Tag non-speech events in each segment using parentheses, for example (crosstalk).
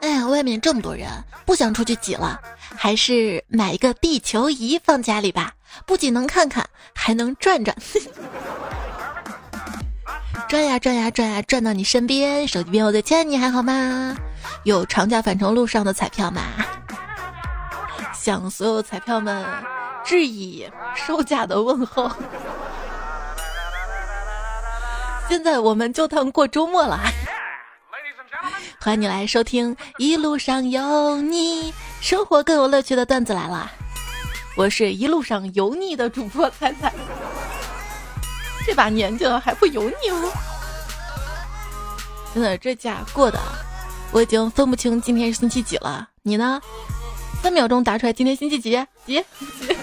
哎呀，外面这么多人，不想出去挤了，还是买一个地球仪放家里吧，不仅能看看，还能转转。(laughs) 转呀转呀转呀，转到你身边。手机边，我的亲爱你还好吗？有长假返程路上的彩票吗？向所有彩票们致以收假的问候。(laughs) 现在我们就当过周末了。欢迎你来收听《一路上有你》，生活更有乐趣的段子来了。我是一路上油腻的主播彩彩。这把年纪了还不油腻吗？真的，这假过的，我已经分不清今天是星期几了。你呢？三秒钟答出来，今天星期？几几？(laughs)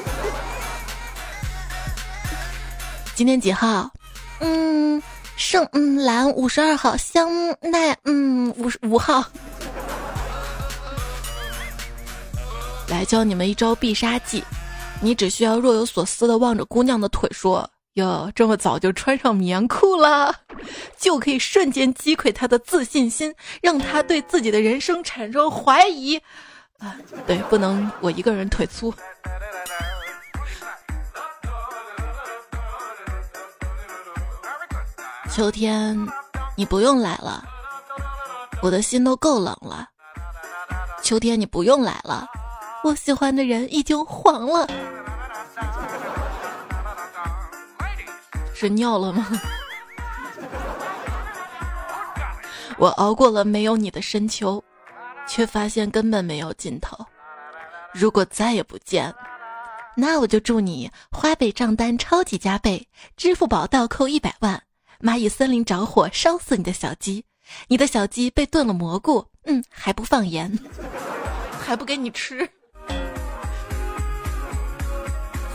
今天几号？嗯，圣嗯兰五十二号，香奈嗯五十五号。来教你们一招必杀技，你只需要若有所思的望着姑娘的腿说。哟，这么早就穿上棉裤了，就可以瞬间击溃她的自信心，让她对自己的人生产生怀疑。啊，对，不能我一个人腿粗。秋天，你不用来了，我的心都够冷了。秋天，你不用来了，我喜欢的人已经黄了。是尿了吗？我熬过了没有你的深秋，却发现根本没有尽头。如果再也不见，那我就祝你花呗账单超级加倍，支付宝倒扣一百万，蚂蚁森林着火烧死你的小鸡，你的小鸡被炖了蘑菇，嗯，还不放盐，(laughs) 还不给你吃。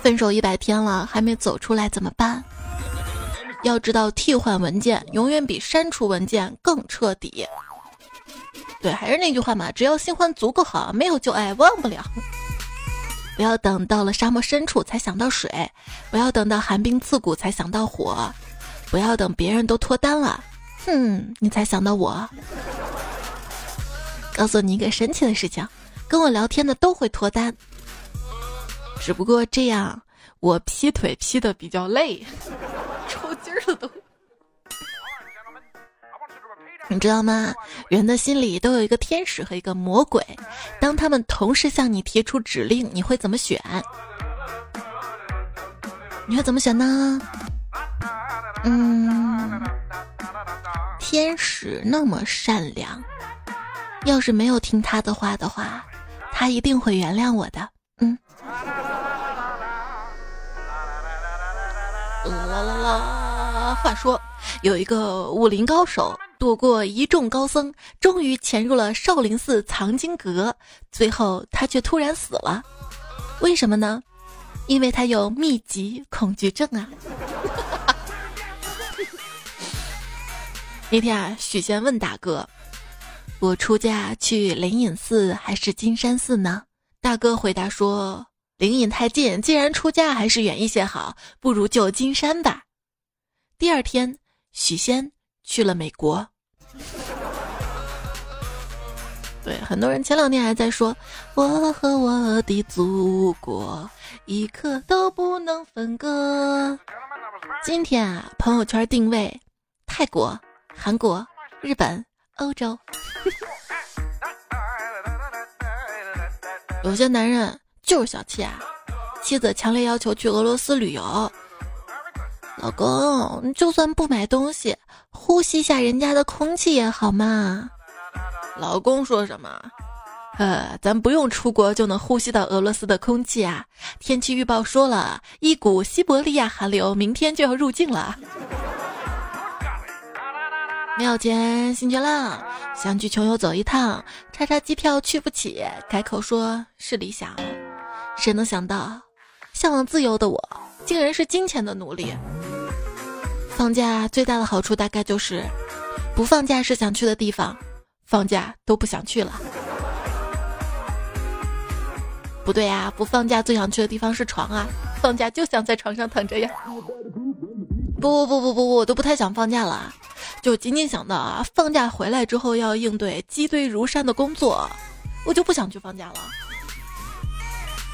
分手一百天了，还没走出来怎么办？要知道，替换文件永远比删除文件更彻底。对，还是那句话嘛，只要新欢足够好，没有旧爱忘不了。不要等到了沙漠深处才想到水，不要等到寒冰刺骨才想到火，不要等别人都脱单了，哼，你才想到我。告诉你一个神奇的事情，跟我聊天的都会脱单，只不过这样我劈腿劈的比较累。抽筋了都，你知道吗？人的心里都有一个天使和一个魔鬼，当他们同时向你提出指令，你会怎么选？你会怎么选呢？嗯，天使那么善良，要是没有听他的话的话，他一定会原谅我的。嗯。啦啦啦。话说，有一个武林高手躲过一众高僧，终于潜入了少林寺藏经阁，最后他却突然死了。为什么呢？因为他有密集恐惧症啊！(laughs) 那天啊，许仙问大哥：“我出家去灵隐寺还是金山寺呢？”大哥回答说：“灵隐太近，既然出家，还是远一些好，不如就金山吧。”第二天，许仙去了美国。对，很多人前两天还在说“我和我的祖国一刻都不能分割”。今天啊，朋友圈定位泰国、韩国、日本、欧洲。有些男人就是小气啊，妻子强烈要求去俄罗斯旅游。老公，就算不买东西，呼吸一下人家的空气也好嘛。老公说什么？呃，咱不用出国就能呼吸到俄罗斯的空气啊！天气预报说了一股西伯利亚寒流明天就要入境了。庙前新觉浪，想去穷游走一趟，查查机票去不起，改口说是理想。谁能想到，向往自由的我，竟然是金钱的奴隶。放假最大的好处大概就是，不放假是想去的地方，放假都不想去了。不对呀，不放假最想去的地方是床啊，放假就想在床上躺着呀。不不不不不，我都不太想放假了，就仅仅想到啊，放假回来之后要应对积堆如山的工作，我就不想去放假了。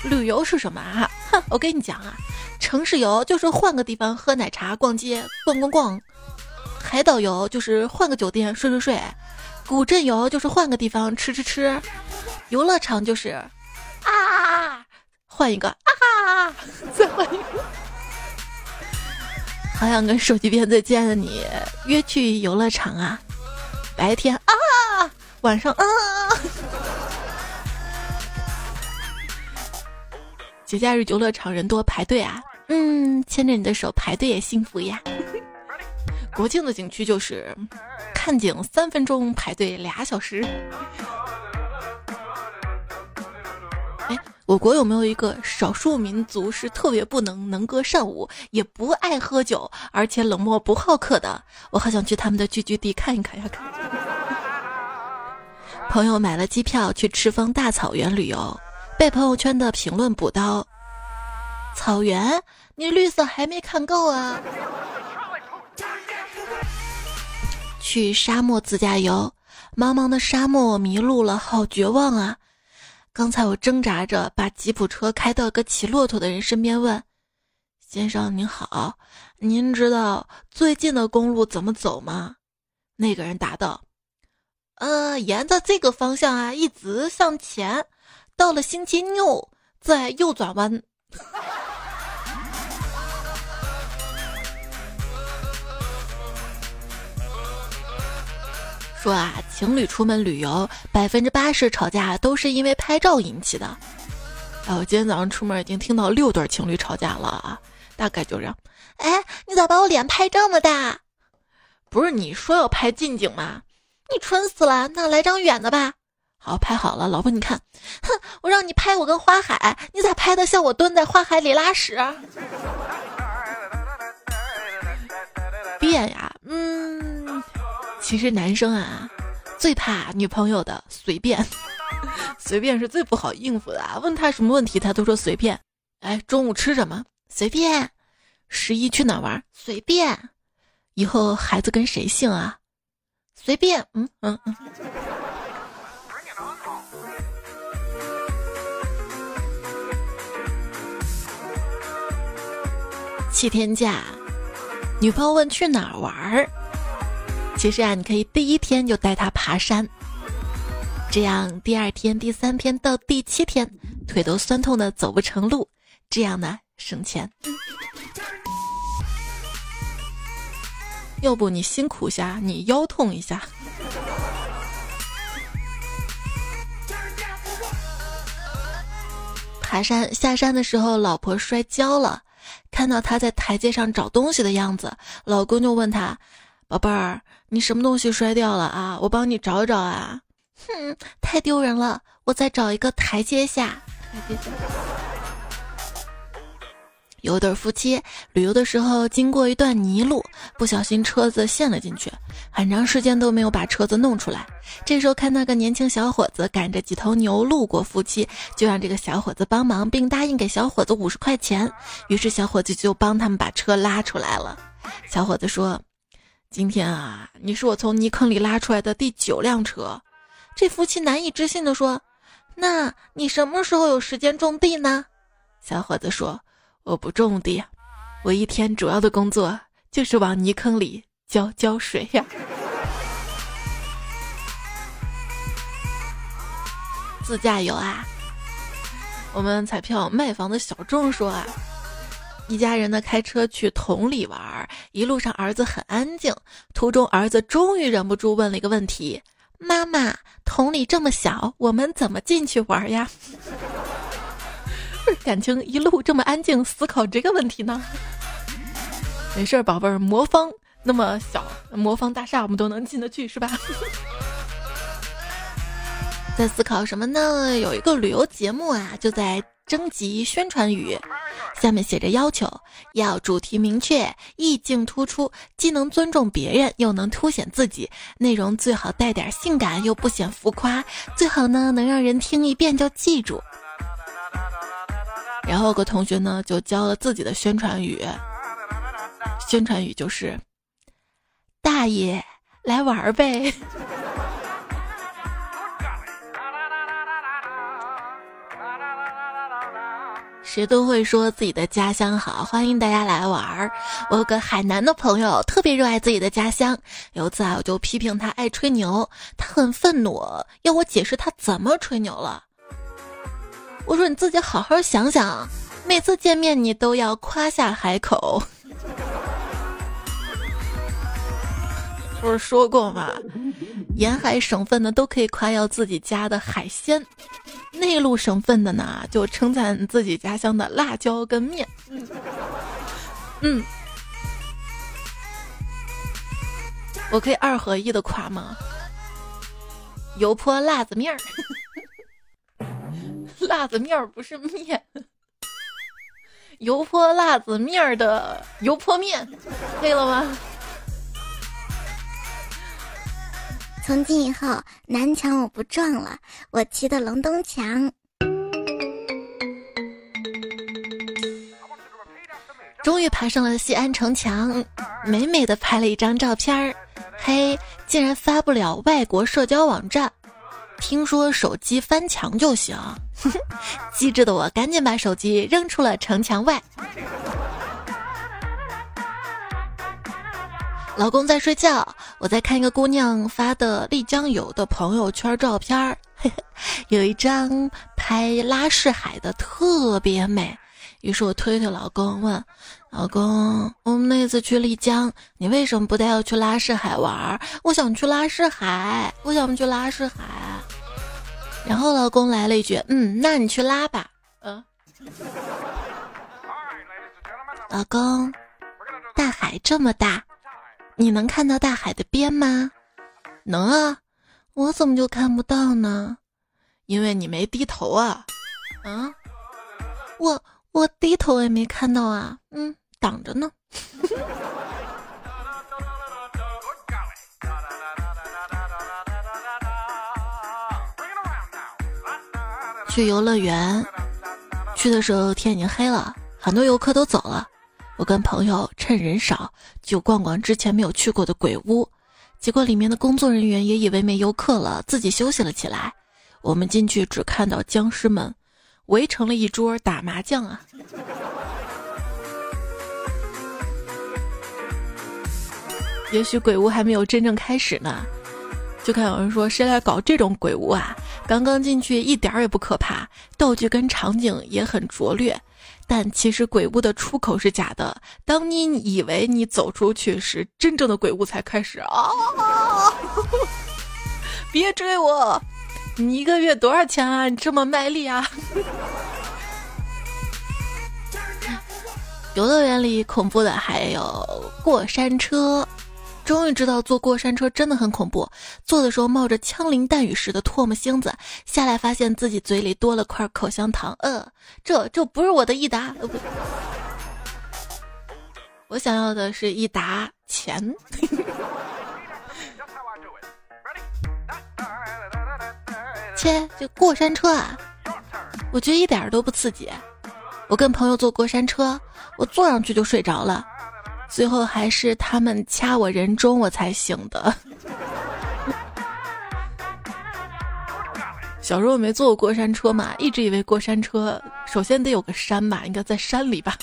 旅游是什么啊？哼，我跟你讲啊，城市游就是换个地方喝奶茶、逛街、逛逛逛；海岛游就是换个酒店睡睡睡；古镇游就是换个地方吃吃吃；游乐场就是啊，换一个啊，(laughs) 再换一个。好想跟手机边再见的你约去游乐场啊！白天啊，晚上啊。节假日游乐场人多排队啊，嗯，牵着你的手排队也幸福呀。国庆的景区就是看景三分钟排队俩小时。哎，我国有没有一个少数民族是特别不能能歌善舞，也不爱喝酒，而且冷漠不好客的？我好想去他们的聚居地看一看呀！看。朋友买了机票去赤峰大草原旅游。被朋友圈的评论补刀，草原，你绿色还没看够啊！去沙漠自驾游，茫茫的沙漠迷路了，好绝望啊！刚才我挣扎着把吉普车开到个骑骆驼的人身边，问：“先生您好，您知道最近的公路怎么走吗？”那个人答道：“呃，沿着这个方向啊，一直向前。”到了星期六，再右转弯。(laughs) 说啊，情侣出门旅游，百分之八十吵架都是因为拍照引起的。哎，我今天早上出门已经听到六对情侣吵架了啊，大概就这样。哎，你咋把我脸拍这么大？不是你说要拍近景吗？你蠢死了，那来张远的吧。好，拍好了，老婆，你看，哼，我让你拍我跟花海，你咋拍的像我蹲在花海里拉屎？(laughs) 变呀，嗯，其实男生啊，最怕女朋友的随便，(laughs) 随便是最不好应付的。啊问他什么问题，他都说随便。哎，中午吃什么？随便。十一去哪玩？随便。以后孩子跟谁姓啊？随便。嗯嗯嗯。七天假，女朋友问去哪儿玩儿。其实啊，你可以第一天就带他爬山，这样第二天、第三天到第七天腿都酸痛的走不成路，这样呢省钱。要不你辛苦下，你腰痛一下。爬山下山的时候，老婆摔跤了。看到他在台阶上找东西的样子，老公就问他：“宝贝儿，你什么东西摔掉了啊？我帮你找找啊。”哼，太丢人了，我再找一个台阶下。台阶下。有对夫妻旅游的时候经过一段泥路，不小心车子陷了进去，很长时间都没有把车子弄出来。这时候看那个年轻小伙子赶着几头牛路过，夫妻就让这个小伙子帮忙，并答应给小伙子五十块钱。于是小伙子就帮他们把车拉出来了。小伙子说：“今天啊，你是我从泥坑里拉出来的第九辆车。”这夫妻难以置信地说：“那你什么时候有时间种地呢？”小伙子说。我不种地，我一天主要的工作就是往泥坑里浇浇水呀。自驾游啊，我们彩票卖房的小众说啊，一家人呢开车去同里玩，一路上儿子很安静，途中儿子终于忍不住问了一个问题：妈妈，同里这么小，我们怎么进去玩呀？感情一路这么安静，思考这个问题呢？没事儿，宝贝儿，魔方那么小，魔方大厦我们都能进得去，是吧？(laughs) 在思考什么呢？有一个旅游节目啊，就在征集宣传语，下面写着要求：要主题明确，意境突出，既能尊重别人，又能凸显自己，内容最好带点性感，又不显浮夸，最好呢能让人听一遍就记住。然后个同学呢就教了自己的宣传语，宣传语就是：“大爷来玩呗。”谁都会说自己的家乡好，欢迎大家来玩儿。我有个海南的朋友，特别热爱自己的家乡。有一次啊，我就批评他爱吹牛，他很愤怒，要我解释他怎么吹牛了。我说你自己好好想想，每次见面你都要夸下海口。不是说过吗？(laughs) 沿海省份的都可以夸耀自己家的海鲜，内陆省份的呢就称赞自己家乡的辣椒跟面。嗯，我可以二合一的夸吗？油泼辣子面儿，(laughs) 辣子面儿不是面，油泼辣子面儿的油泼面，可以了吗？从今以后，南墙我不撞了，我骑的龙东墙。终于爬上了西安城墙，美美的拍了一张照片儿。嘿，竟然发不了外国社交网站，听说手机翻墙就行。(laughs) 机智的我赶紧把手机扔出了城墙外。老公在睡觉，我在看一个姑娘发的丽江游的朋友圈照片儿，有一张拍拉市海的特别美。于是我推推老公，问老公：“我们那次去丽江，你为什么不带我去拉市海玩？我想去拉市海，我想去拉市海。”然后老公来了一句：“嗯，那你去拉吧。”嗯，老公，大海这么大。你能看到大海的边吗？能啊，我怎么就看不到呢？因为你没低头啊。啊，我我低头也没看到啊。嗯，挡着呢。(laughs) 去游乐园，去的时候天已经黑了，很多游客都走了。我跟朋友趁人少就逛逛之前没有去过的鬼屋，结果里面的工作人员也以为没游客了，自己休息了起来。我们进去只看到僵尸们围成了一桌打麻将啊！也许鬼屋还没有真正开始呢，就看有人说谁来搞这种鬼屋啊？刚刚进去一点儿也不可怕，道具跟场景也很拙劣。但其实鬼屋的出口是假的。当你以为你走出去时，真正的鬼屋才开始啊！(laughs) 别追我！你一个月多少钱啊？你这么卖力啊！(laughs) 游乐园里恐怖的还有过山车。终于知道坐过山车真的很恐怖，坐的时候冒着枪林弹雨似的唾沫星子，下来发现自己嘴里多了块口香糖，呃，这这不是我的益达，我想要的是益达钱。(laughs) 切，这过山车啊，我觉得一点都不刺激。我跟朋友坐过山车，我坐上去就睡着了。最后还是他们掐我人中，我才醒的。小时候没坐过过山车嘛，一直以为过山车首先得有个山吧，应该在山里吧。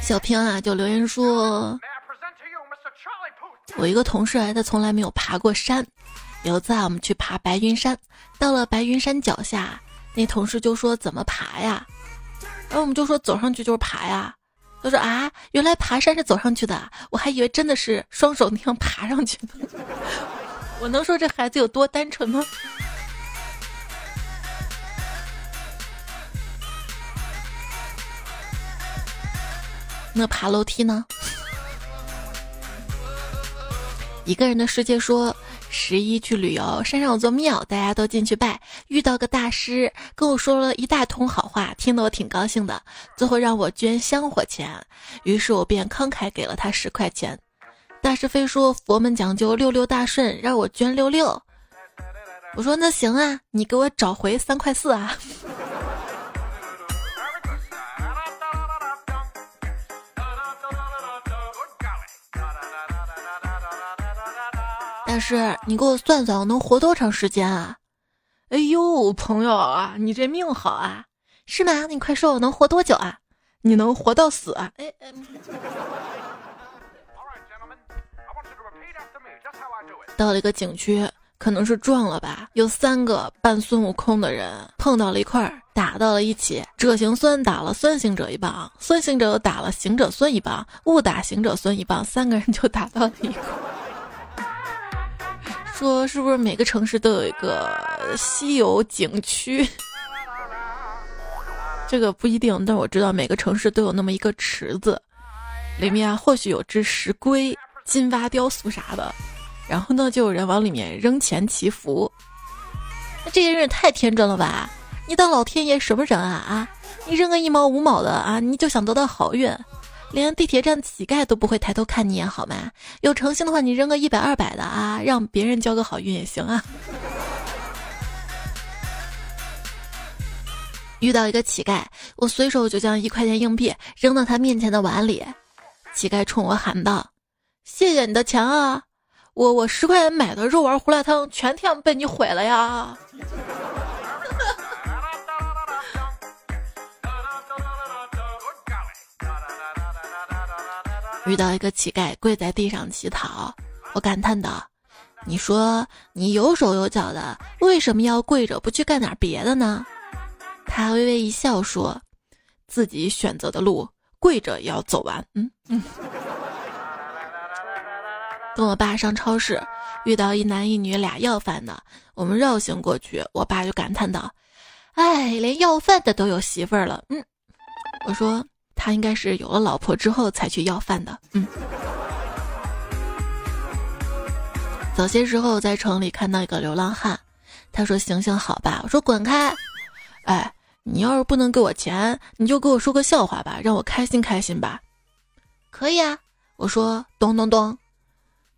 小平啊，就留言说，我一个同事啊，他从来没有爬过山。有次啊，我们去爬白云山，到了白云山脚下，那同事就说：“怎么爬呀？”然后我们就说走上去就是爬呀，他说啊，原来爬山是走上去的，我还以为真的是双手那样爬上去呢。(laughs) 我能说这孩子有多单纯吗？那爬楼梯呢？(laughs) 一个人的世界说。十一去旅游，山上有座庙，大家都进去拜。遇到个大师，跟我说了一大通好话，听得我挺高兴的。最后让我捐香火钱，于是我便慷慨给了他十块钱。大师非说佛门讲究六六大顺，让我捐六六。我说那行啊，你给我找回三块四啊。大师，你给我算算，我能活多长时间啊？哎呦，朋友啊，你这命好啊，是吗？你快说，我能活多久啊？你能活到死啊？哎哎。到了一个景区，可能是撞了吧，有三个扮孙悟空的人碰到了一块儿，打到了一起。者行孙打了孙行者一棒，孙行者又打了行者孙一棒，误打行者孙一棒，三个人就打到了一块。说是不是每个城市都有一个稀有景区？(laughs) 这个不一定，但我知道每个城市都有那么一个池子，里面或许有只石龟、金蛙雕塑啥的。然后呢，就有人往里面扔钱祈福。那这些人也太天真了吧！你当老天爷什么人啊啊！你扔个一毛五毛的啊，你就想得到好运？连地铁站乞丐都不会抬头看你一眼好吗？有诚心的话，你扔个一百二百的啊，让别人交个好运也行啊。遇到一个乞丐，我随手就将一块钱硬币扔到他面前的碗里。乞丐冲我喊道：“谢谢你的钱啊！”我我十块钱买的肉丸胡辣汤，全天被你毁了呀！遇到一个乞丐跪在地上乞讨，我感叹道：“你说你有手有脚的，为什么要跪着不去干点别的呢？”他微微一笑说：“自己选择的路，跪着也要走完。”嗯嗯。跟我爸上超市，遇到一男一女俩要饭的，我们绕行过去，我爸就感叹道：“哎，连要饭的都有媳妇儿了。”嗯，我说他应该是有了老婆之后才去要饭的。嗯，早些时候在城里看到一个流浪汉，他说：“行行好吧。”我说：“滚开！”哎，你要是不能给我钱，你就给我说个笑话吧，让我开心开心吧。可以啊，我说：“咚咚咚。”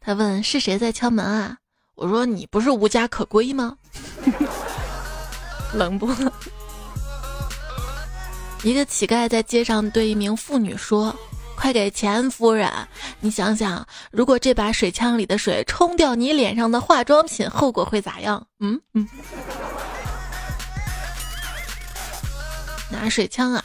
他问是谁在敲门啊？我说你不是无家可归吗？(laughs) 冷不？一个乞丐在街上对一名妇女说：“快给钱，夫人！你想想，如果这把水枪里的水冲掉你脸上的化妆品，后果会咋样？”嗯嗯。拿水枪啊！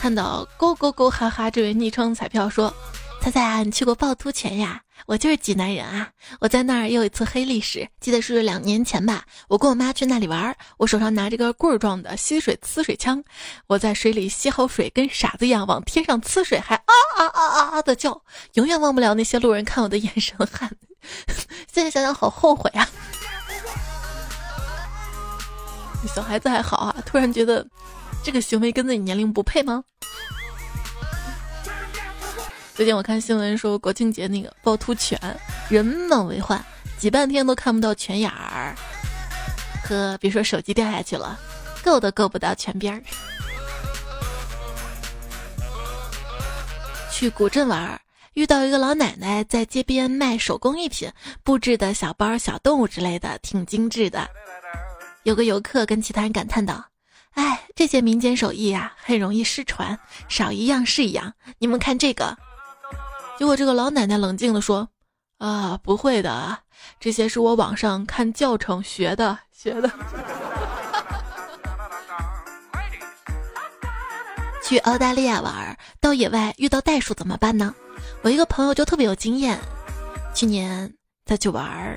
看到勾勾勾哈哈这位昵称彩票说：“猜猜啊，你去过趵突泉呀？”我就是济南人啊！我在那儿也有一次黑历史，记得是两年前吧。我跟我妈去那里玩，我手上拿着个棍儿状的吸水呲水枪，我在水里吸好水，跟傻子一样往天上呲水，还啊啊啊啊啊的叫，永远忘不了那些路人看我的眼神汗。(laughs) 现在想想好后悔啊！小孩子还好啊，突然觉得这个行为跟自己年龄不配吗？最近我看新闻说，国庆节那个趵突泉人满为患，挤半天都看不到泉眼儿。呵，别说手机掉下去了，够都够不到泉边儿。去古镇玩，遇到一个老奶奶在街边卖手工艺品，布置的小包、小动物之类的，挺精致的。有个游客跟其他人感叹道：“哎，这些民间手艺呀，很容易失传，少一样是一样。你们看这个。”结果这个老奶奶冷静地说：“啊，不会的，这些是我网上看教程学的学的。”去澳大利亚玩，到野外遇到袋鼠怎么办呢？我一个朋友就特别有经验，去年他去玩，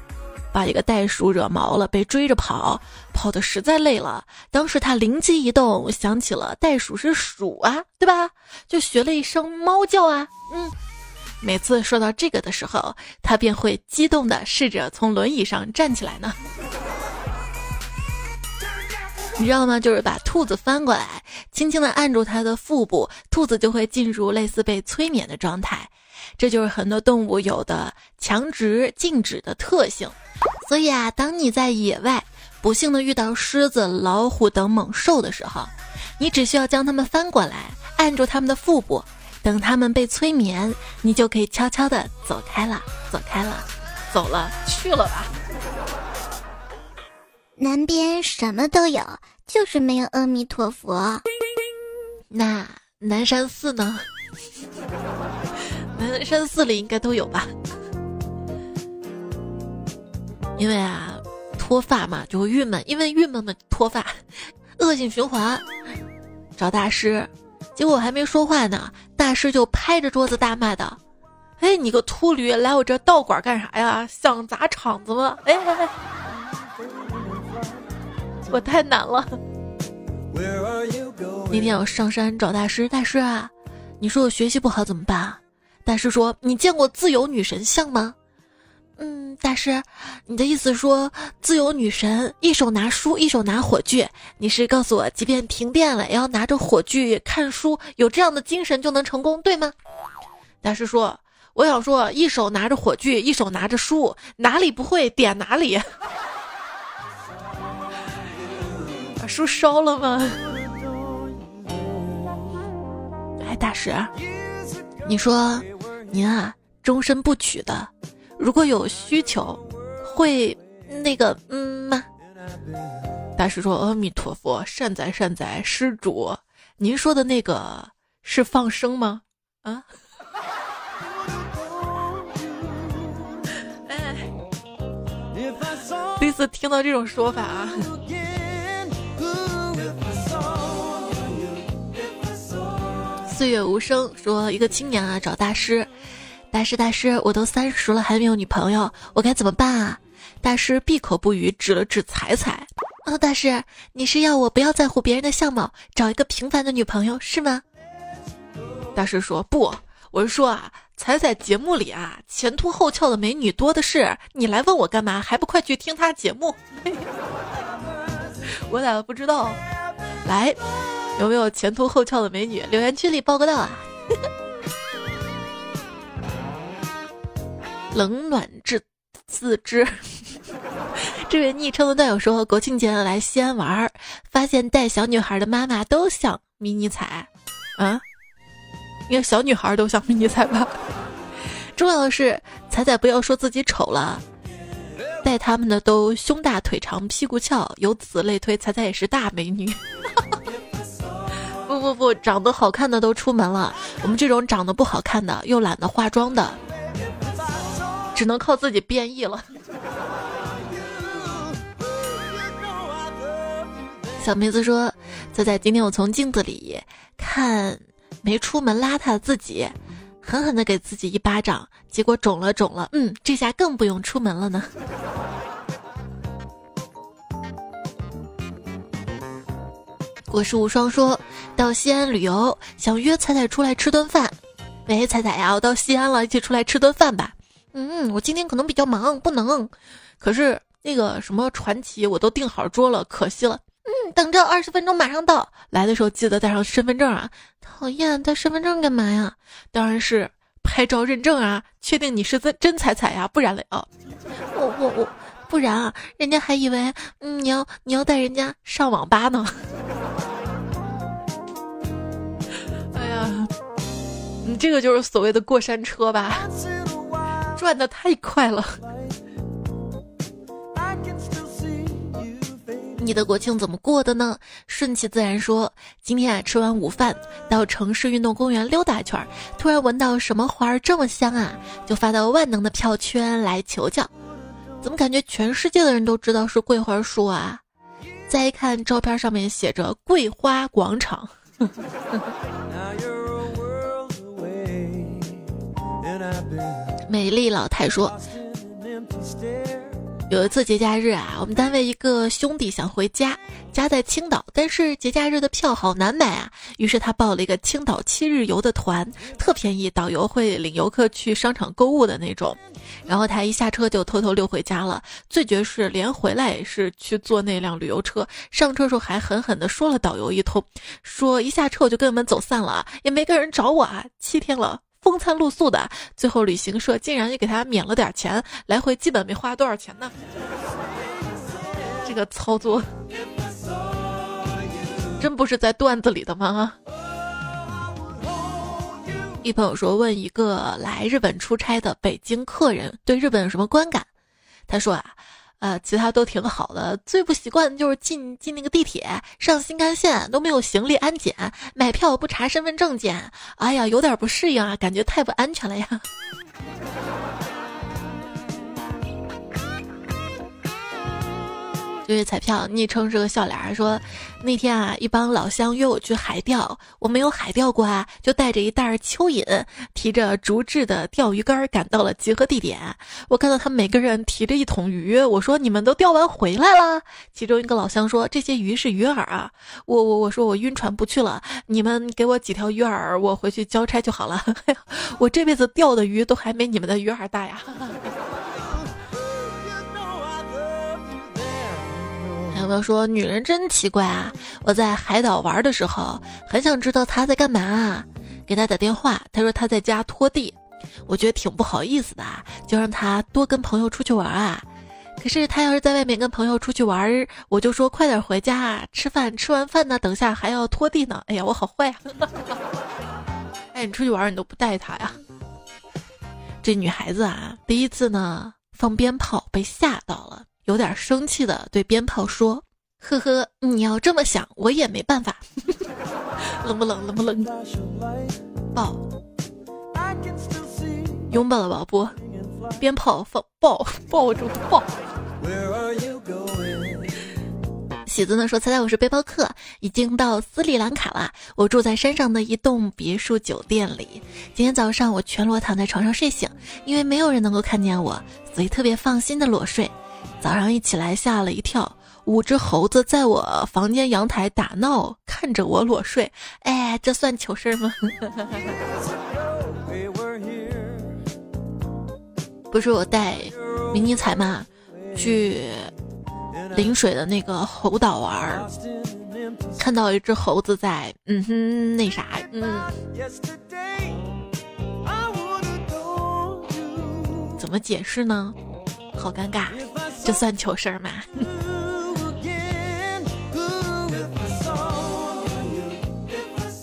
把一个袋鼠惹毛了，被追着跑，跑的实在累了。当时他灵机一动，想起了袋鼠是鼠啊，对吧？就学了一声猫叫啊，嗯。每次说到这个的时候，他便会激动的试着从轮椅上站起来呢。你知道吗？就是把兔子翻过来，轻轻的按住它的腹部，兔子就会进入类似被催眠的状态。这就是很多动物有的强直静止的特性。所以啊，当你在野外不幸的遇到狮子、老虎等猛兽的时候，你只需要将它们翻过来，按住它们的腹部。等他们被催眠，你就可以悄悄的走开了，走开了，走了去了吧。南边什么都有，就是没有阿弥陀佛。那南山寺呢？(laughs) 南山寺里应该都有吧。因为啊，脱发嘛就会郁闷，因为郁闷嘛脱发，恶性循环。找大师，结果我还没说话呢，大师就拍着桌子大骂道：“哎，你个秃驴，来我这道馆干啥呀？想砸场子吗？哎哎哎，我太难了。那天我上山找大师，大师啊，你说我学习不好怎么办？大师说：“你见过自由女神像吗？”嗯，大师，你的意思说自由女神一手拿书，一手拿火炬？你是告诉我，即便停电了，也要拿着火炬看书，有这样的精神就能成功，对吗？大师说：“我想说，一手拿着火炬，一手拿着书，哪里不会点哪里。(laughs) ”把书烧了吗？哎，大师，你说您啊，终身不娶的。如果有需求，会那个嗯吗？大师说：“阿弥陀佛，善哉善哉，施主，您说的那个是放生吗？”啊？哎，第一次听到这种说法啊！岁月无声说，一个青年啊找大师。大师，大师，我都三十了还没有女朋友，我该怎么办啊？大师闭口不语，指了指彩彩。哦，大师，你是要我不要在乎别人的相貌，找一个平凡的女朋友是吗？大师说不，我是说啊，彩彩节目里啊，前凸后翘的美女多的是，你来问我干嘛？还不快去听她节目？(laughs) 我咋不知道？来，有没有前凸后翘的美女？留言区里报个到啊！冷暖自自知。(laughs) 这位昵称的段友说，国庆节来西安玩，发现带小女孩的妈妈都像迷你彩，啊，应该小女孩都像迷你彩吧。(laughs) 重要的是，彩彩不要说自己丑了，带他们的都胸大腿长屁股翘，由此类推，彩彩也是大美女。(laughs) 不不不，长得好看的都出门了，我们这种长得不好看的又懒得化妆的。只能靠自己变异了。(laughs) 小梅子说：“仔仔，今天我从镜子里看没出门邋遢的自己，狠狠的给自己一巴掌，结果肿了肿了。嗯，这下更不用出门了呢。”我是无双说到西安旅游，想约彩彩出来吃顿饭。喂，彩彩呀，我到西安了，一起出来吃顿饭吧。嗯，我今天可能比较忙，不能。可是那个什么传奇，我都订好桌了，可惜了。嗯，等着，二十分钟马上到。来的时候记得带上身份证啊！讨厌，带身份证干嘛呀？当然是拍照认证啊，确定你是真真彩彩呀，不然了啊。我我我，不然啊，人家还以为嗯你要你要带人家上网吧呢。(laughs) 哎呀，你这个就是所谓的过山车吧？转的太快了。你的国庆怎么过的呢？顺其自然说，今天啊吃完午饭到城市运动公园溜达一圈，突然闻到什么花儿这么香啊，就发到万能的票圈来求教。怎么感觉全世界的人都知道是桂花树啊？再一看照片上面写着桂花广场。(laughs) (laughs) 美丽老太说：“有一次节假日啊，我们单位一个兄弟想回家，家在青岛，但是节假日的票好难买啊。于是他报了一个青岛七日游的团，特便宜，导游会领游客去商场购物的那种。然后他一下车就偷偷溜回家了。最绝是连回来也是去坐那辆旅游车，上车时候还狠狠地说了导游一通，说一下车我就跟你们走散了，也没个人找我啊。七天了。”风餐露宿的，最后旅行社竟然也给他免了点钱，来回基本没花多少钱呢。这个操作，真不是在段子里的吗？一朋友说，问一个来日本出差的北京客人对日本有什么观感？他说啊。呃，其他都挺好的，最不习惯的就是进进那个地铁，上新干线都没有行李安检，买票不查身份证件，哎呀，有点不适应啊，感觉太不安全了呀。(laughs) 这位彩票昵称是个笑脸，说那天啊，一帮老乡约我去海钓，我没有海钓过啊，就带着一袋蚯蚓，提着竹制的钓鱼竿赶到了集合地点。我看到他们每个人提着一桶鱼，我说你们都钓完回来了？其中一个老乡说这些鱼是鱼饵啊。我我我说我晕船不去了，你们给我几条鱼饵，我回去交差就好了。(laughs) 我这辈子钓的鱼都还没你们的鱼饵大呀。朋友说女人真奇怪啊？我在海岛玩的时候，很想知道她在干嘛，给她打电话，她说她在家拖地，我觉得挺不好意思的，就让她多跟朋友出去玩啊。可是她要是在外面跟朋友出去玩，我就说快点回家吃饭，吃完饭呢，等下还要拖地呢。哎呀，我好坏啊！(laughs) 哎，你出去玩你都不带她呀？这女孩子啊，第一次呢放鞭炮被吓到了。有点生气的对鞭炮说：“呵呵，你要这么想，我也没办法。(laughs) 冷不冷？冷不冷？抱，拥抱了吧？不，鞭炮放抱抱住抱。”喜子呢说：“猜猜我是背包客，已经到斯里兰卡了。我住在山上的一栋别墅酒店里。今天早上我全裸躺在床上睡醒，因为没有人能够看见我，所以特别放心的裸睡。”早上一起来吓了一跳，五只猴子在我房间阳台打闹，看着我裸睡。哎，这算糗事吗？(laughs) 不是我带迷你彩嘛去临水的那个猴岛玩，看到一只猴子在嗯哼那啥嗯，怎么解释呢？好尴尬。这算糗事儿吗？(laughs)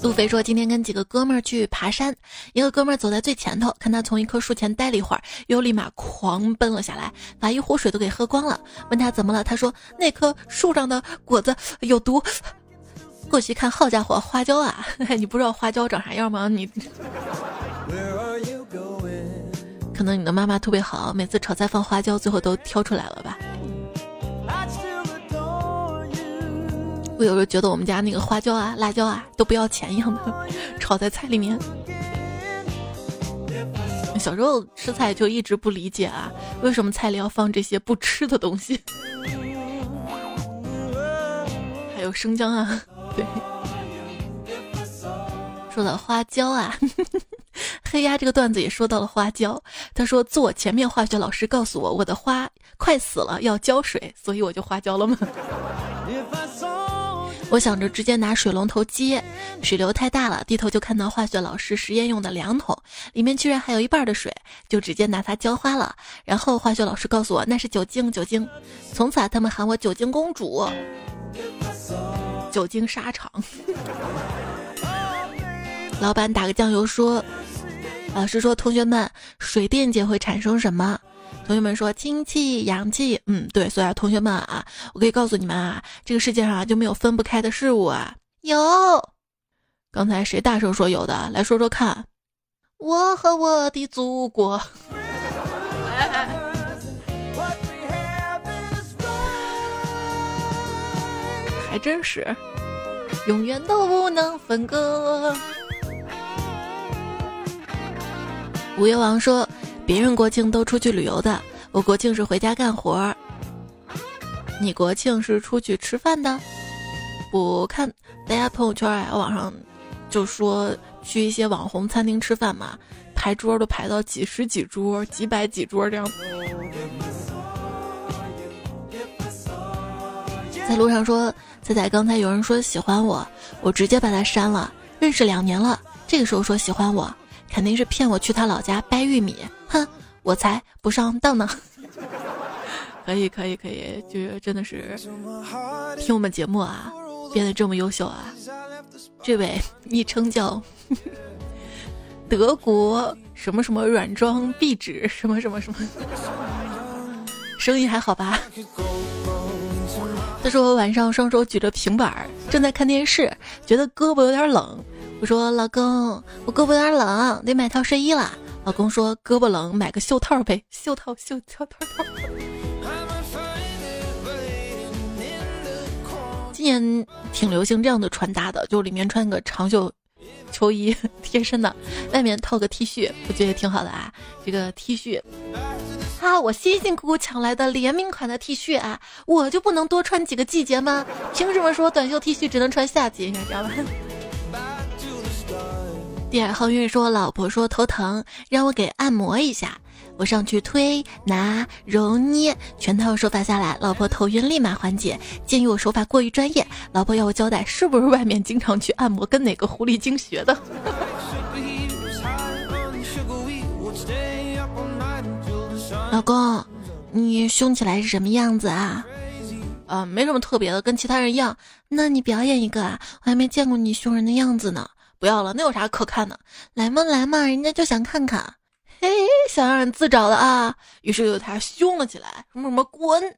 路飞说：“今天跟几个哥们儿去爬山，一个哥们儿走在最前头，看他从一棵树前待了一会儿，又立马狂奔了下来，把一壶水都给喝光了。问他怎么了，他说那棵树上的果子有毒。过去看，好家伙，花椒啊！(laughs) 你不知道花椒长啥样吗？你。”可能你的妈妈特别好，每次炒菜放花椒，最后都挑出来了吧？我有时候觉得我们家那个花椒啊、辣椒啊都不要钱一样的，炒在菜里面。小时候吃菜就一直不理解啊，为什么菜里要放这些不吃的东西？(laughs) 还有生姜啊，对。说到花椒啊。黑鸭这个段子也说到了花椒。他说，坐前面化学老师告诉我，我的花快死了，要浇水，所以我就花椒了吗？我想着直接拿水龙头接，水流太大了，低头就看到化学老师实验用的量桶里面居然还有一半的水，就直接拿它浇花了。然后化学老师告诉我那是酒精，酒精。从此啊，他们喊我酒精公主，酒精沙场。老板打个酱油说。老师说：“同学们，水电解会产生什么？”同学们说：“氢气、氧气。”嗯，对。所以啊，同学们啊，我可以告诉你们啊，这个世界上啊就没有分不开的事物啊。有，刚才谁大声说有的？来说说看。我和我的祖国，(laughs) 还真是，永远都不能分割。五月王说：“别人国庆都出去旅游的，我国庆是回家干活儿。你国庆是出去吃饭的？我看大家朋友圈啊，网上就说去一些网红餐厅吃饭嘛，排桌都排到几十几桌、几百几桌这样。在路上说，仔仔刚才有人说喜欢我，我直接把他删了。认识两年了，这个时候说喜欢我。”肯定是骗我去他老家掰玉米，哼，我才不上当呢！(laughs) 可以可以可以，就是真的是听我们节目啊，变得这么优秀啊！这位 (laughs) 昵称叫 (laughs) 德国什么什么软装壁纸什么什么什么，生意还好吧？他说晚上双手举着平板，正在看电视，觉得胳膊有点冷。我说老公，我胳膊有点冷，得买套睡衣了。老公说胳膊冷，买个袖套呗，袖套袖套套套。今年挺流行这样的穿搭的，就里面穿个长袖秋衣贴身的，外面套个 T 恤，我觉得也挺好的啊。这个 T 恤，啊，我辛辛苦苦抢来的联名款的 T 恤啊，我就不能多穿几个季节吗？凭什么说短袖 T 恤只能穿夏季？你知道吧？第二号运说，老婆说头疼，让我给按摩一下。我上去推拿揉捏全套手法下来，老婆头晕立马缓解。鉴于我手法过于专业，老婆要我交代是不是外面经常去按摩，跟哪个狐狸精学的？老公，你凶起来是什么样子啊？啊，没什么特别的，跟其他人一样。那你表演一个啊，我还没见过你凶人的样子呢。不要了，那有啥可看的？来嘛来嘛，人家就想看看。嘿，想让人自找的啊！于是又他凶了起来，什么什么滚！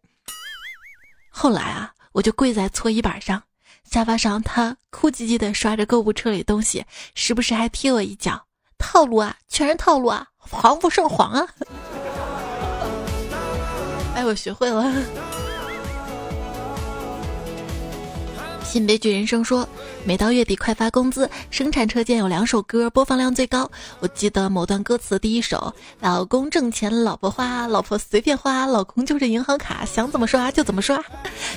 后来啊，我就跪在搓衣板上，沙发上他哭唧唧的刷着购物车里东西，时不时还踢我一脚。套路啊，全是套路啊，防不胜防啊！(laughs) 哎，我学会了。新悲剧人生说，每到月底快发工资，生产车间有两首歌播放量最高。我记得某段歌词第一首：老公挣钱，老婆花，老婆随便花，老公就是银行卡，想怎么刷就怎么刷。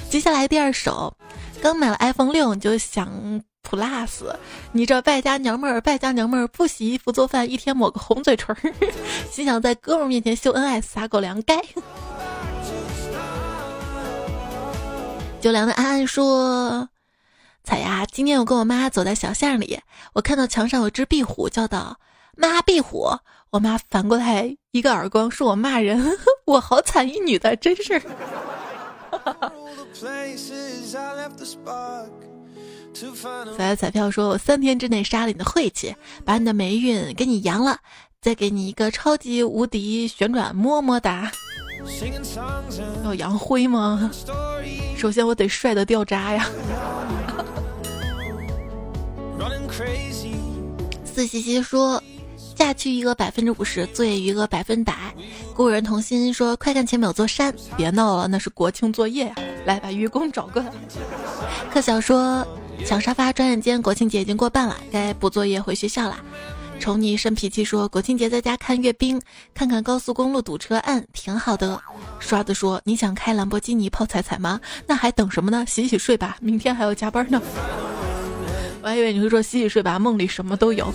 接下来第二首：刚买了 iPhone 六你就想 Plus，你这败家娘们儿，败家娘们儿不洗衣服做饭，一天抹个红嘴唇，(laughs) 心想在哥们面前秀恩爱撒狗粮，该。(laughs) 酒凉的安安说。彩呀，今天我跟我妈走在小巷里，我看到墙上有只壁虎，叫道：“妈，壁虎！”我妈反过来一个耳光，说我骂人，(laughs) 我好惨一女的，真是。(laughs) 彩彩票说：“我三天之内杀了你的晦气，把你的霉运给你扬了，再给你一个超级无敌旋转么么哒。”要扬灰吗？首先我得帅的掉渣呀。四西西说：“假期余额百分之五十，作业余额百分百。”故人同心说：“快看前面有座山，别闹了，那是国庆作业呀！来把愚公找过来。”克小说：“抢沙发，转眼间国庆节已经过半了，该补作业回学校了。”宠你生脾气说：“国庆节在家看阅兵，看看高速公路堵车，嗯，挺好的。”刷子说：“你想开兰博基尼泡彩彩吗？那还等什么呢？洗洗睡吧，明天还要加班呢。”我还以为你会说洗洗睡吧，梦里什么都有。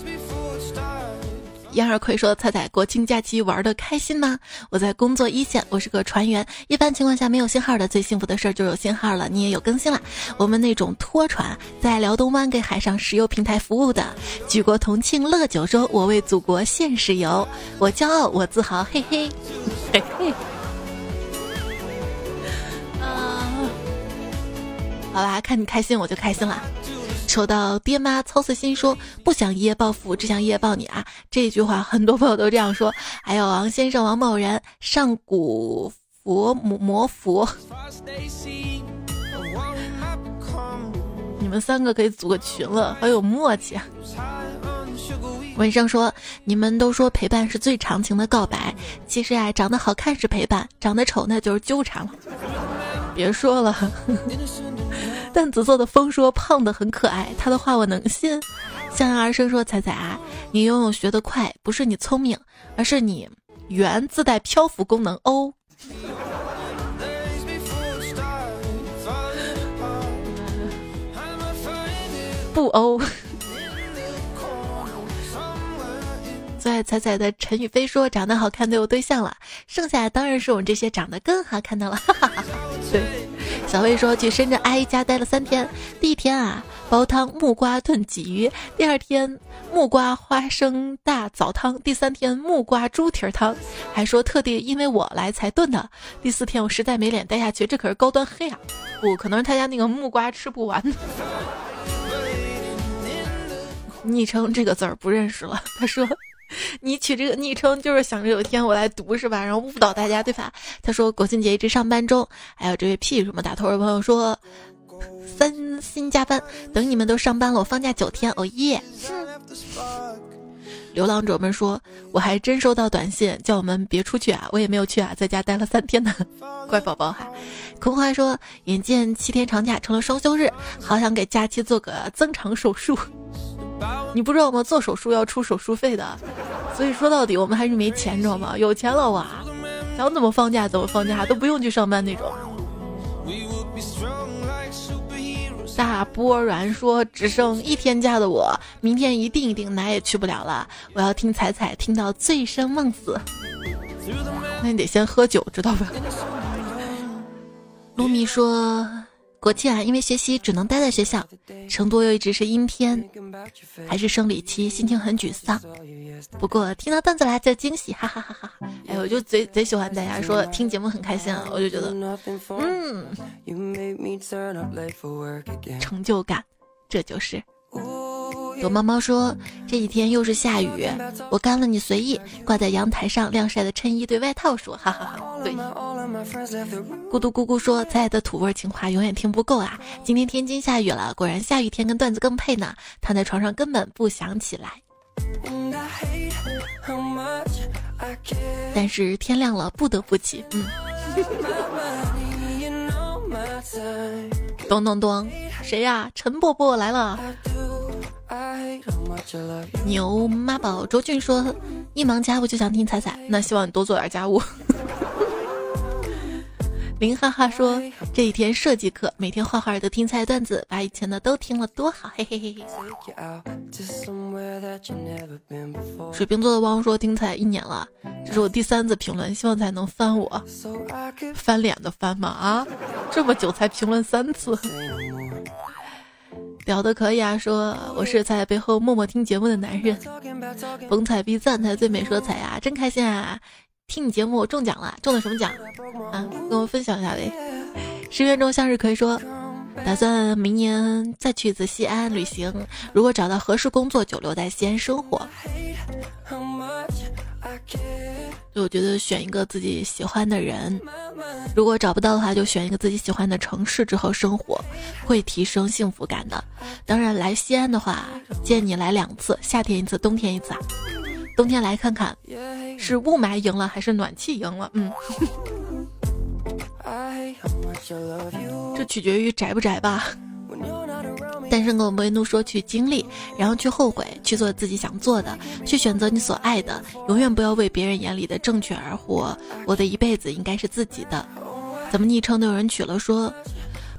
杨二奎说：“彩彩，国庆假期玩的开心吗？我在工作一线，我是个船员。一般情况下没有信号的最幸福的事儿就有信号了。你也有更新了。我们那种拖船在辽东湾给海上石油平台服务的。举国同庆乐九州：我为祖国献石油，我骄傲，我自豪，嘿嘿，嘿嘿。啊，(laughs) 好吧，看你开心我就开心了。”收到爹妈操碎心说不想一夜暴富，只想一夜抱你啊！这句话很多朋友都这样说。还有王先生、王某人、上古佛魔魔佛，你们三个可以组个群了，好有默契。啊文生说：“你们都说陪伴是最长情的告白，其实啊，长得好看是陪伴，长得丑那就是纠缠了。”别说了。(laughs) 但紫色的风说胖的很可爱，他的话我能信。向阳而生说彩彩啊，你游泳学得快，不是你聪明，而是你圆自带漂浮功能哦。(laughs) 不哦。最爱彩彩的陈宇飞说长得好看都有对象了，剩下当然是我们这些长得更好看的了。哈哈哈对。小魏说去深圳阿姨家待了三天，第一天啊煲汤木瓜炖鲫鱼，第二天木瓜花生大枣汤，第三天木瓜猪蹄汤，还说特地因为我来才炖的。第四天我实在没脸待下去，这可是高端黑啊！不可能是他家那个木瓜吃不完。(laughs) 昵称这个字儿不认识了，他说。(laughs) 你取这个昵称就是想着有一天我来读是吧？然后误导大家对吧？他说国庆节一直上班中，还有这位屁什么打头的朋友说三薪加班，等你们都上班了，我放假九天，哦耶！流浪者们说，我还真收到短信叫我们别出去啊，我也没有去啊，在家待了三天呢，(laughs) 乖宝宝哈。空花说，眼见七天长假成了双休日，好想给假期做个增长手术。你不知道吗？做手术要出手术费的，所以说到底我们还是没钱，知道吗？有钱了哇，想怎么放假怎么放假，都不用去上班那种。大波软说：“只剩一天假的我，明天一定一定哪也去不了了。我要听彩彩听到醉生梦死。那你得先喝酒，知道吧？” (laughs) 卢米说。国庆啊，因为学习只能待在学校，成都又一直是阴天，还是生理期，心情很沮丧。不过听到段子来就惊喜，哈哈哈哈！哎，我就贼贼喜欢大家说听节目很开心啊，我就觉得，嗯，成就感，这就是。躲猫猫说：“这几天又是下雨，我干了你随意挂在阳台上晾晒的衬衣对外套说，哈哈哈。”对。咕嘟咕咕说：“亲爱的土味情话永远听不够啊！今天天津下雨了，果然下雨天跟段子更配呢。躺在床上根本不想起来，但是天亮了不得不起。”嗯。咚咚咚，谁呀？陈伯伯来了。牛妈宝周俊说：“一忙家务就想听彩彩，那希望你多做点家务。(laughs) ”林哈哈说：“这几天设计课，每天画画的听彩段子，把以前的都听了，多好，嘿嘿嘿嘿。”水瓶座的汪说：“听彩一年了，这是我第三次评论，希望才能翻我，翻脸的翻吗？啊，这么久才评论三次。”聊的可以啊，说我是在背后默默听节目的男人。逢彩必赞才最美，说彩呀，真开心啊！听你节目我中奖了，中了什么奖啊？跟我分享一下呗。十元中向日葵说，打算明年再去一次西安旅行，如果找到合适工作，就留在西安生活。就我觉得选一个自己喜欢的人，如果找不到的话，就选一个自己喜欢的城市之后生活，会提升幸福感的。当然，来西安的话，建议你来两次，夏天一次，冬天一次啊。冬天来看看，是雾霾赢了还是暖气赢了？嗯，(laughs) 这取决于宅不宅吧。单身狗维怒说：“去经历，然后去后悔，去做自己想做的，去选择你所爱的，永远不要为别人眼里的正确而活。我的一辈子应该是自己的。怎么昵称都有人取了？说，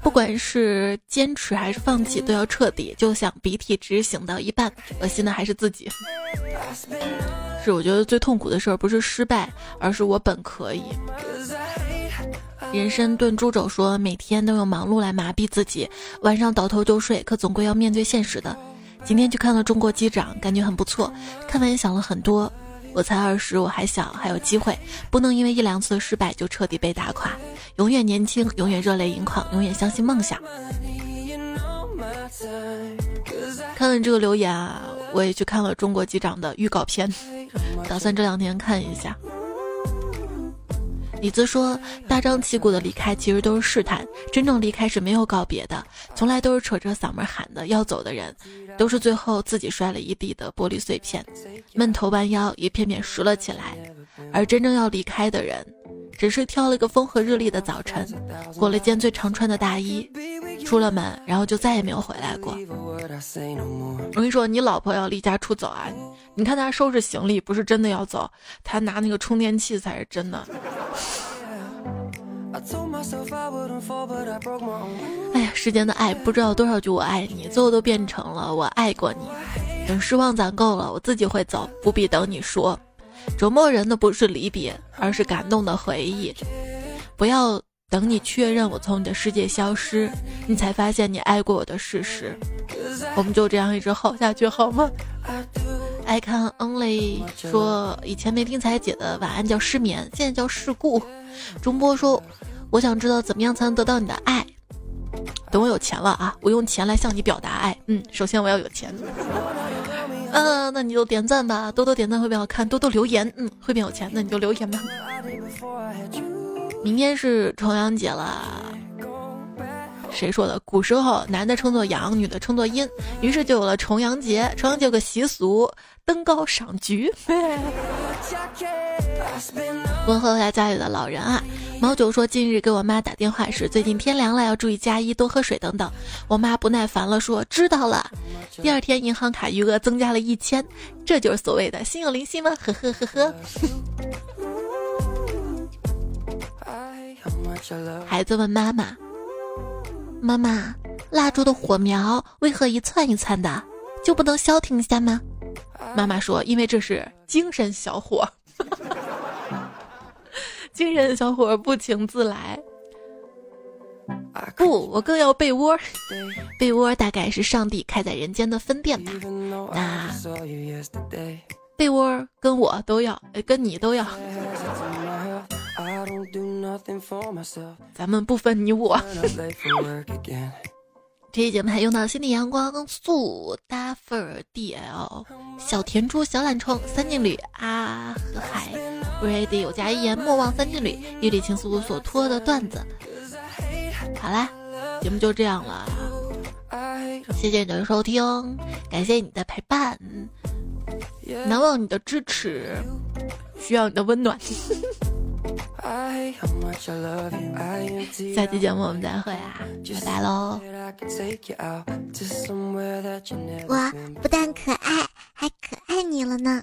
不管是坚持还是放弃，都要彻底。就像鼻涕只醒到一半，恶心的还是自己。是我觉得最痛苦的事儿，不是失败，而是我本可以。”人参炖猪肘说：“每天都用忙碌来麻痹自己，晚上倒头就睡，可总归要面对现实的。今天去看了《中国机长》，感觉很不错。看完也想了很多。我才二十，我还小，还有机会，不能因为一两次的失败就彻底被打垮。永远年轻，永远热泪盈眶，永远相信梦想。”看了这个留言啊，我也去看了《中国机长》的预告片，打算这两天看一下。李子说：“大张旗鼓的离开，其实都是试探。真正离开是没有告别的，从来都是扯着嗓门喊的。要走的人，都是最后自己摔了一地的玻璃碎片，闷头弯腰，一片片拾了起来。而真正要离开的人，只是挑了个风和日丽的早晨，裹了件最常穿的大衣，出了门，然后就再也没有回来过。我跟你说，你老婆要离家出走啊！你看她收拾行李，不是真的要走，她拿那个充电器才是真的。”哎呀，世间的爱不知道多少句我爱你，最后都变成了我爱过你。等失望攒够了，我自己会走，不必等你说。折磨人的不是离别，而是感动的回忆。不要等你确认我从你的世界消失，你才发现你爱过我的事实。我们就这样一直好下去好吗？爱看 only 说以前没听彩姐的晚安叫失眠，现在叫事故。中波说：“我想知道怎么样才能得到你的爱。等我有钱了啊，我用钱来向你表达爱。嗯，首先我要有钱。嗯，那你就点赞吧，多多点赞会变好看，多多留言，嗯，会变有钱。那你就留言吧。明天是重阳节了，谁说的？古时候男的称作阳，女的称作阴，于是就有了重阳节。重阳节有个习俗，登高赏菊。问候一下家里的老人啊。毛九说，近日给我妈打电话时，最近天凉了，要注意加衣，多喝水等等。我妈不耐烦了，说知道了。第二天银行卡余额增加了一千，这就是所谓的心有灵犀吗？呵呵呵呵。(laughs) 孩子问妈妈：“妈妈，蜡烛的火苗为何一窜一窜的，就不能消停一下吗？”妈妈说：“因为这是精神小伙。(laughs) ”精神小伙不请自来。不，我更要被窝。被窝大概是上帝开在人间的分店吧。那被窝跟我都要，跟你都要。咱们不分你我。这期节目还用到心理阳光素搭粉儿 DL 小田猪小懒虫三劲旅啊和海 ready 有加一言莫忘三劲旅一缕情愫所托的段子。好啦，节目就这样了，谢谢你的收听，感谢你的陪伴，难忘你的支持，需要你的温暖。下期节目我们再会啊，拜拜喽！我不但可爱，还可爱你了呢。